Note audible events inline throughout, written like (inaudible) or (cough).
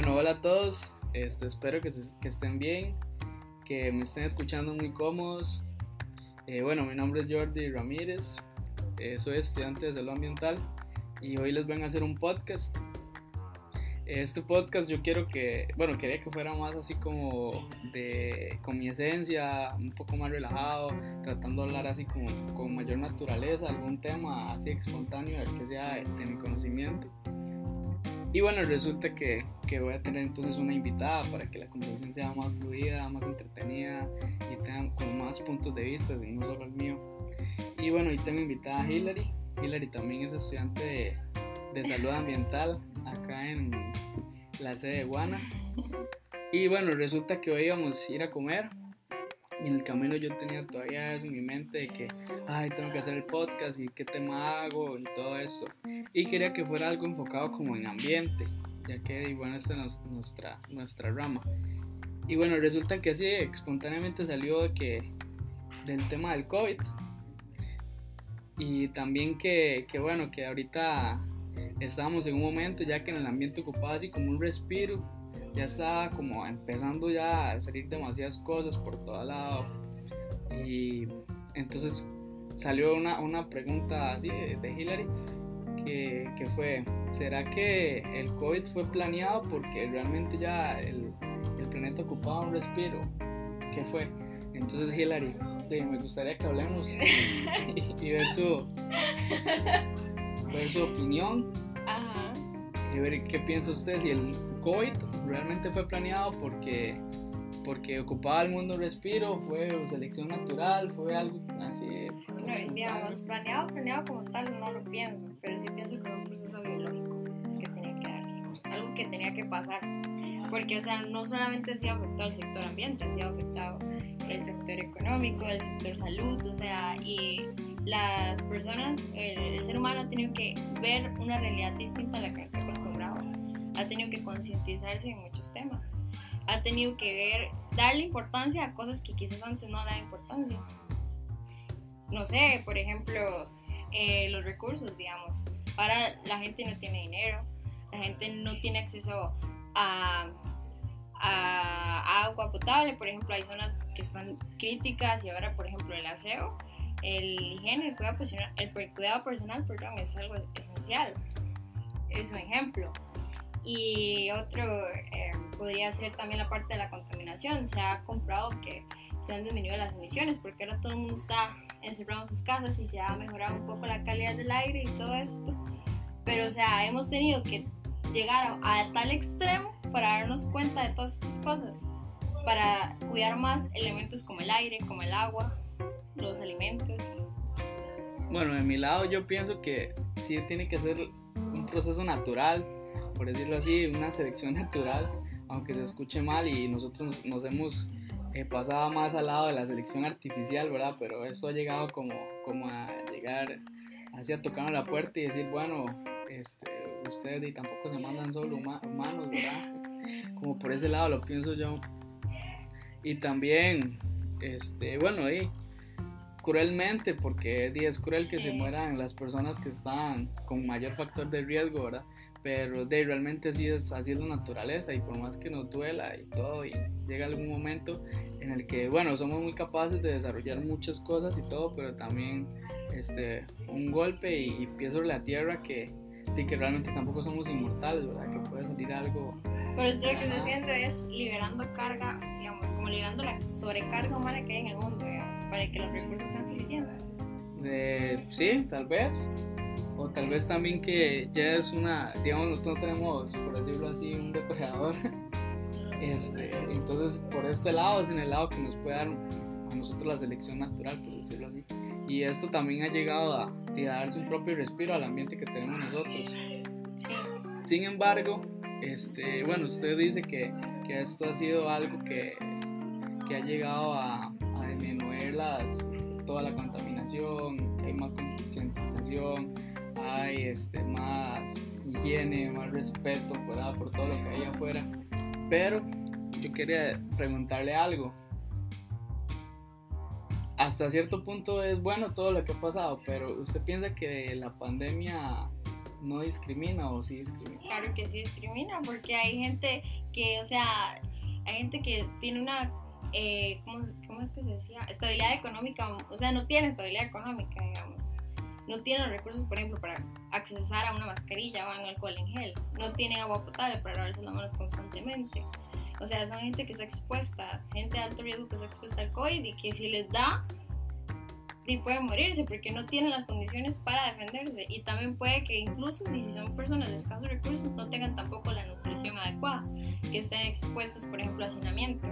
Bueno, hola a todos, este, espero que, que, estén bien, que me estén escuchando muy cómodos. Eh, bueno, mi nombre es Jordi Ramírez, eh, soy estudiante de salud ambiental y hoy les vengo a hacer un podcast. Este podcast yo quiero que, bueno, quería que fuera más así como de, con mi esencia, un poco más relajado, tratando de hablar así como con mayor naturaleza, algún tema así espontáneo, que sea de mi conocimiento. Y bueno, resulta que, que, voy a tener entonces una invitada para que la conversación sea más fluida, más entretenida y tengan como más puntos de vista, y no solo el mío. Y bueno, hoy tengo invitada a Hillary. Hillary también es estudiante de, de salud ambiental acá en la sede de Guana. Y bueno, resulta que hoy íbamos a ir a comer y en el camino yo tenía todavía eso en mi mente de que, ay, tengo que hacer el podcast y qué tema hago y todo eso. Y quería que fuera algo enfocado como en ambiente, ya que, bueno, esta es nuestra, nuestra rama. Y bueno, resulta que así espontáneamente salió de que, del tema del COVID. Y también que, que, bueno, que ahorita estábamos en un momento ya que en el ambiente ocupaba así como un respiro ya estaba como empezando ya a salir demasiadas cosas por todo lado. Y entonces salió una, una pregunta así de, Hillary que, que, fue, ¿será que el COVID fue planeado porque realmente ya el, el planeta ocupaba un respiro? ¿Qué fue? Entonces Hillary, me gustaría que hablemos y, ver, su, ver su opinión y ver qué piensa usted si el COVID realmente fue planeado porque, porque ocupaba el mundo respiro, fue selección natural, fue algo así. Digamos, planeado, planeado como tal no lo pienso, pero sí pienso que fue un proceso biológico que tenía que darse, algo que tenía que pasar. Porque, o sea, no solamente ha sido afectado el sector ambiente, ha sido afectado el sector económico, el sector salud, o sea, y las personas, el, ser humano ha tenido que ver una realidad distinta a la que nos está acostumbrado ha tenido que concientizarse en muchos temas, ha tenido que ver, darle importancia a cosas que quizás antes no daban importancia. No sé, por ejemplo, eh, los recursos, digamos. Ahora la gente no tiene dinero, la gente no tiene acceso a, agua potable, por ejemplo, hay zonas que están críticas y ahora, por ejemplo, el aseo, el higiene, el cuidado personal, el cuidado personal perdón, es algo esencial. Es un ejemplo. Y otro eh, podría ser también la parte de la contaminación. Se ha comprado que se han disminuido las emisiones porque ahora todo el mundo está encerrado en sus casas y se ha mejorado un poco la calidad del aire y todo esto. Pero, o sea, hemos tenido que llegar a, tal extremo para darnos cuenta de todas estas cosas, para cuidar más elementos como el aire, como el agua, los alimentos. Bueno, de mi lado yo pienso que sí tiene que ser un proceso natural por decirlo así, una selección (laughs) natural, aunque se escuche mal y nosotros nos hemos eh, pasado más al lado de la selección artificial, ¿verdad? Pero eso ha llegado como, como a llegar así a tocar la puerta y decir, bueno, este, ustedes y tampoco se mandan solo humanos, ¿verdad? Como por ese lado lo pienso yo. Y también, este, bueno, y cruelmente, porque es cruel que se mueran las personas que están con mayor factor de riesgo, ¿verdad? pero de realmente así es, así es la naturaleza y por más que nos duela y todo y llega algún momento en el que bueno somos muy capaces de desarrollar muchas cosas y todo pero también este un golpe y, y sobre la tierra que, que realmente tampoco somos inmortales verdad que puede salir algo. Pero esto lo que estoy haciendo es liberando carga digamos como liberando la sobrecarga humana que hay en el mundo digamos para que los recursos sean suficientes. De, sí tal vez. O tal vez también que ya es una, digamos, nosotros no tenemos, por decirlo así, un depredador. (laughs) Este, entonces, por este lado es en el lado que nos puede dar a nosotros la selección natural, por decirlo así. Y esto también ha llegado a, a darse un propio respiro al ambiente que tenemos nosotros. Sí. Sin embargo, este, bueno, usted dice que, que esto ha sido algo que, que ha llegado a, a disminuir las, toda la contaminación, que hay más concientización, hay este, más higiene, más respeto por todo lo que hay afuera. Pero yo quería preguntarle algo. Hasta cierto punto es bueno todo lo que ha pasado, pero ¿usted piensa que la pandemia no discrimina o sí discrimina? Claro que sí discrimina, porque hay gente que, o sea, hay gente que tiene una, eh, ¿cómo, ¿cómo, es que se decía? Estabilidad económica, o sea, no tiene estabilidad económica, digamos. No tiene los recursos, por ejemplo, para accesar a una mascarilla o a un alcohol en gel. No tiene agua potable para lavarse las manos constantemente. O sea, son gente que está expuesta, gente de alto riesgo que está expuesta al COVID y que si les da, y puede morirse porque no tienen las condiciones para defenderse. Y también puede que incluso si son personas de escasos recursos no tengan tampoco la nutrición adecuada, que estén expuestos, por ejemplo, a hacinamiento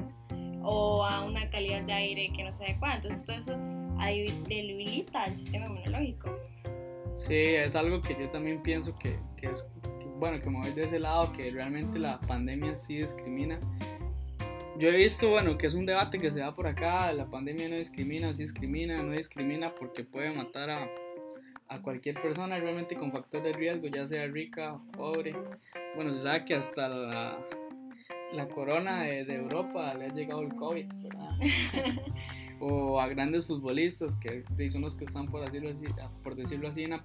o a una calidad de aire que no sea adecuada. Entonces todo eso debilita el sistema inmunológico. Sí, es algo que yo también pienso que, que es, bueno, que me voy de ese lado, que realmente la pandemia sí discrimina. Yo he visto, bueno, que es un debate que se da por acá, la pandemia no discrimina, sí discrimina, no discrimina porque puede matar a, a cualquier persona realmente con factor de riesgo, ya sea rica pobre. Bueno, se sabe que hasta la, la corona de, de, Europa le ha llegado el COVID, ¿verdad? (laughs) o a grandes futbolistas que son los que están, por decirlo así, por decirlo así en, la,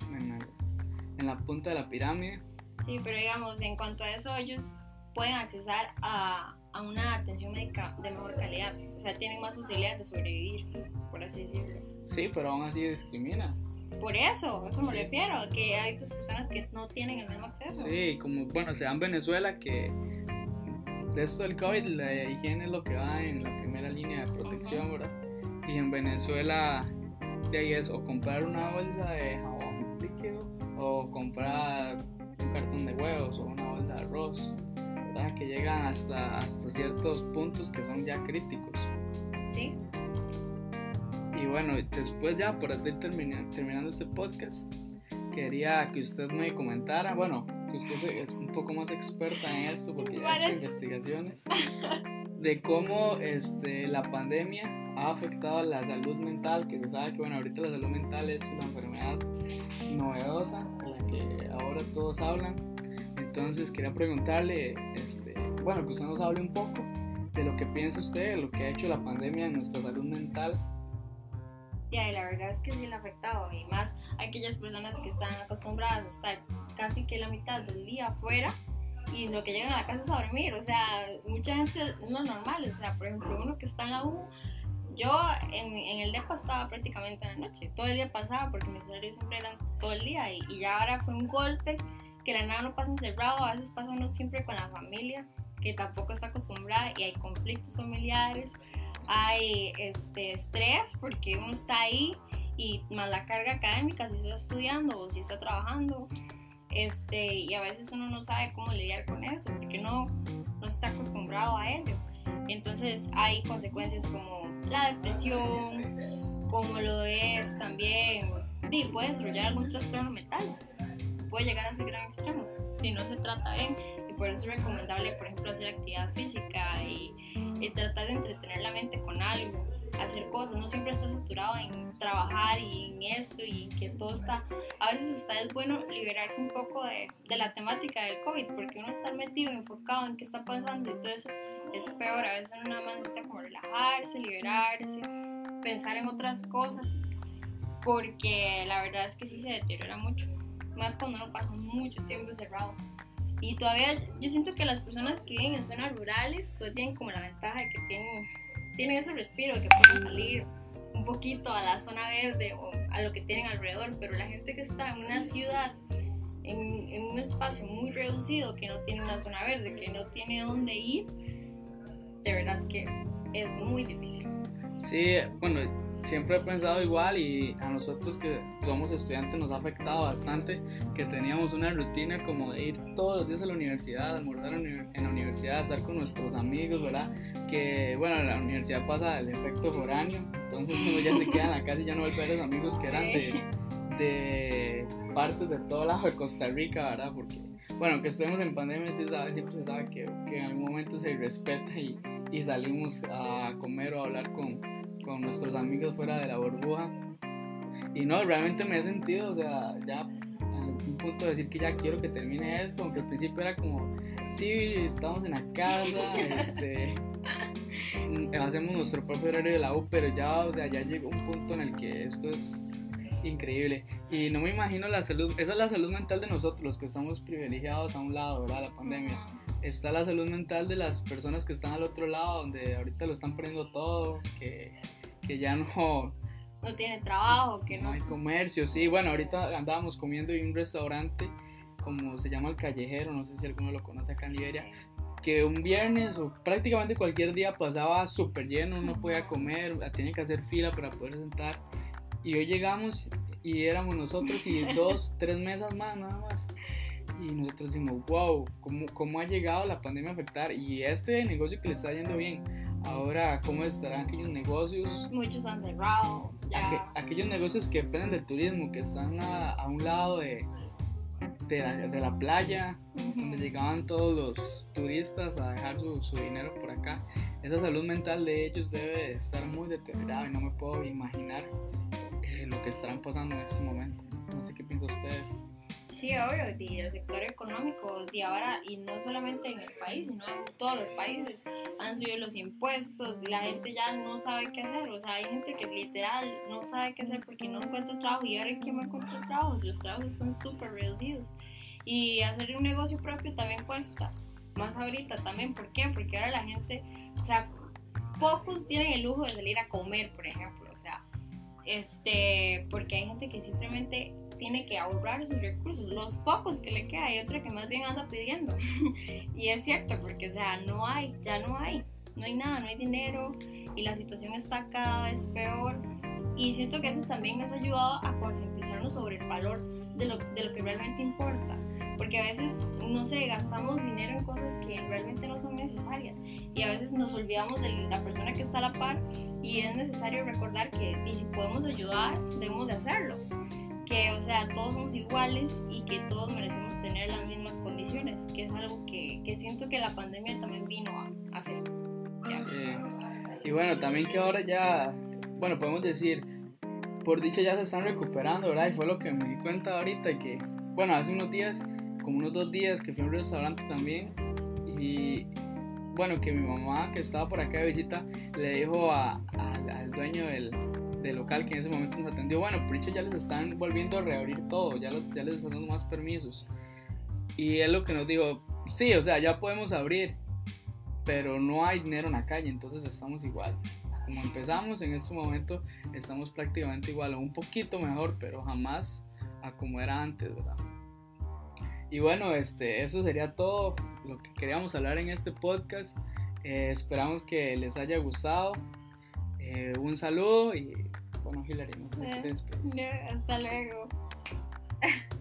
en, la, punta de la pirámide. Sí, pero digamos, en cuanto a eso, ellos pueden accesar a, a una atención médica de mejor calidad. O sea, tienen más posibilidades de sobrevivir, por así decirlo. Sí, pero aún así discrimina. Por eso, eso me refiero, que hay otras personas que no tienen el mismo acceso. Sí, como, bueno, se da en Venezuela que de esto del COVID, la higiene es lo que va en la primera línea de protección, ¿verdad? Y en Venezuela, de ahí es o comprar una bolsa de jabón líquido o comprar un cartón de huevos o una bolsa de arroz, ¿verdad? Que llegan hasta, hasta ciertos puntos que son ya críticos. Sí. Y bueno, después ya, por ir terminando este podcast, quería que usted me comentara, bueno, que usted es un poco más experta en esto porque ya ha hecho investigaciones, de cómo este, la pandemia ha afectado a la salud mental, que se sabe que bueno, ahorita la salud mental es la enfermedad novedosa, de la que ahora todos hablan. Entonces quería preguntarle, este, bueno, que usted nos hable un poco de lo que piensa usted, de lo que ha hecho la pandemia en nuestra salud mental y la verdad es que sí le ha afectado, y más aquellas personas que están acostumbradas a estar casi que la mitad del día afuera y lo que llegan a la casa es a dormir, o sea, mucha gente no es normal, o sea, por ejemplo, uno que está en la U, yo en, en, el DEPA estaba prácticamente en la noche, todo el día pasaba porque mis horarios siempre eran todo el día y, y ya ahora fue un golpe que la nada no pasa encerrado, a veces pasa uno siempre con la familia que tampoco está acostumbrada y hay conflictos familiares, hay este estrés porque uno está ahí y más la carga académica si está estudiando o si está trabajando este y a veces uno no sabe cómo lidiar con eso porque no, no está acostumbrado a ello. Entonces hay consecuencias como la depresión como lo es también y puede desarrollar algún trastorno mental puede llegar a ser gran extremo si no se trata bien por eso es recomendable por ejemplo hacer actividad física y y tratar de entretener la mente con algo, hacer cosas, no siempre estar saturado en trabajar y en esto y que todo está, a veces está es bueno liberarse un poco de, de la temática del COVID, porque uno está metido, enfocado en qué está pasando y todo eso es peor, a veces uno nada más necesita como relajarse, liberarse, pensar en otras cosas, porque la verdad es que sí se deteriora mucho, más cuando uno pasa mucho tiempo cerrado. Y todavía yo siento que las personas que viven en zonas rurales todavía tienen como la ventaja de que tienen, tienen ese respiro, que pueden salir un poquito a la zona verde o a lo que tienen alrededor, pero la gente que está en una ciudad, en, en un espacio muy reducido, que no tiene una zona verde, que no tiene dónde ir, de verdad que es muy difícil. Sí, bueno, siempre he pensado igual y a nosotros que somos estudiantes nos ha afectado bastante que teníamos una rutina como de ir todos los días a la universidad, almorzar en la universidad, estar con nuestros amigos, ¿verdad? Que bueno, en la universidad pasa el efecto foráneo, entonces uno ya se queda en la (laughs) casa y ya no vuelve a los amigos que eran de, de partes de todo lado de Costa Rica, ¿verdad? Porque bueno, que estuvimos en pandemia, siempre se sabe que, que en algún momento se respeta y, y salimos a comer o a hablar con con nuestros amigos fuera de la burbuja. Y no, realmente me he sentido, o sea, ya un punto de decir que ya quiero que termine esto, aunque al principio era como, sí, estamos en la casa, (laughs) este, hacemos nuestro propio horario de la U, pero ya, o sea, ya llegó un punto en el que esto es increíble. Y no me imagino la salud, esa es la salud mental de nosotros, los que estamos privilegiados a un lado, ¿verdad? La pandemia. Está la salud mental de las personas que están al otro lado, donde ahorita lo están poniendo todo, que, que ya no... No tiene trabajo, que no... No hay comercio, sí. Bueno, ahorita andábamos comiendo en un restaurante, como se llama El Callejero, no sé si alguno lo conoce acá en Liberia, que un viernes o prácticamente cualquier día pasaba súper lleno, no podía comer, tenía que hacer fila para poder sentar. Y hoy llegamos y éramos nosotros y (laughs) dos, tres mesas más, nada más. Y nosotros decimos, wow, ¿cómo, ¿cómo ha llegado la pandemia a afectar? Y este negocio que le está yendo bien, ahora, ¿cómo estarán aquellos negocios? Muchos han cerrado. Ya. aquellos negocios que dependen del turismo, que están a, a un lado de, de la, de la playa, donde llegaban todos los turistas a dejar su, su, dinero por acá. Esa salud mental de ellos debe estar muy deteriorada y no me puedo imaginar lo que estarán pasando en este momento. No sé qué piensan ustedes. Sí, obvio, y el sector económico de ahora, y no solamente en el país, sino en todos los países, han subido los impuestos, la gente ya no sabe qué hacer, o sea, hay gente que literal no sabe qué hacer porque no encuentra trabajo, y ahora quién va a encontrar trabajo, los trabajos están súper reducidos, y hacer un negocio propio también cuesta, más ahorita también, ¿por qué? Porque ahora la gente, o sea, pocos tienen el lujo de salir a comer, por ejemplo, o sea, este, porque hay gente que simplemente tiene que ahorrar sus recursos, los pocos que le queda, hay otra que más bien anda pidiendo. (laughs) y es cierto, porque o sea, no hay, ya no hay, no hay nada, no hay dinero y la situación está cada vez peor. Y siento que eso también nos ha ayudado a concientizarnos sobre el valor de lo, de lo que realmente importa. Porque a veces, no sé, gastamos dinero en cosas que realmente no son necesarias. Y a veces nos olvidamos de la persona que está a la par. Y es necesario recordar que si podemos ayudar, debemos de hacerlo que, o sea, todos somos iguales y que todos merecemos tener las mismas condiciones, que es algo que, que siento que la pandemia también vino a hacer. Sí. Y bueno, también que ahora ya, bueno, podemos decir, por dicha ya se están recuperando, ¿verdad? Y fue lo que me di cuenta ahorita, que, bueno, hace unos días, como unos dos días que fui a un restaurante también, y bueno, que mi mamá que estaba por acá de visita le dijo al dueño del, local que en ese momento nos atendió, bueno, por ya les están volviendo a reabrir todo, ya, ya les están dando más permisos. Y él lo que nos dijo, sí, o sea, ya podemos abrir, pero no hay dinero en la calle, entonces estamos igual. Como empezamos en este momento, estamos prácticamente igual, o un poquito mejor, pero jamás a como era antes, ¿verdad? Y bueno, este, eso sería todo lo que queríamos hablar en este podcast. Eh, esperamos que les haya gustado. Eh, un saludo y bueno, Hilary, no sé si Hasta luego. (laughs)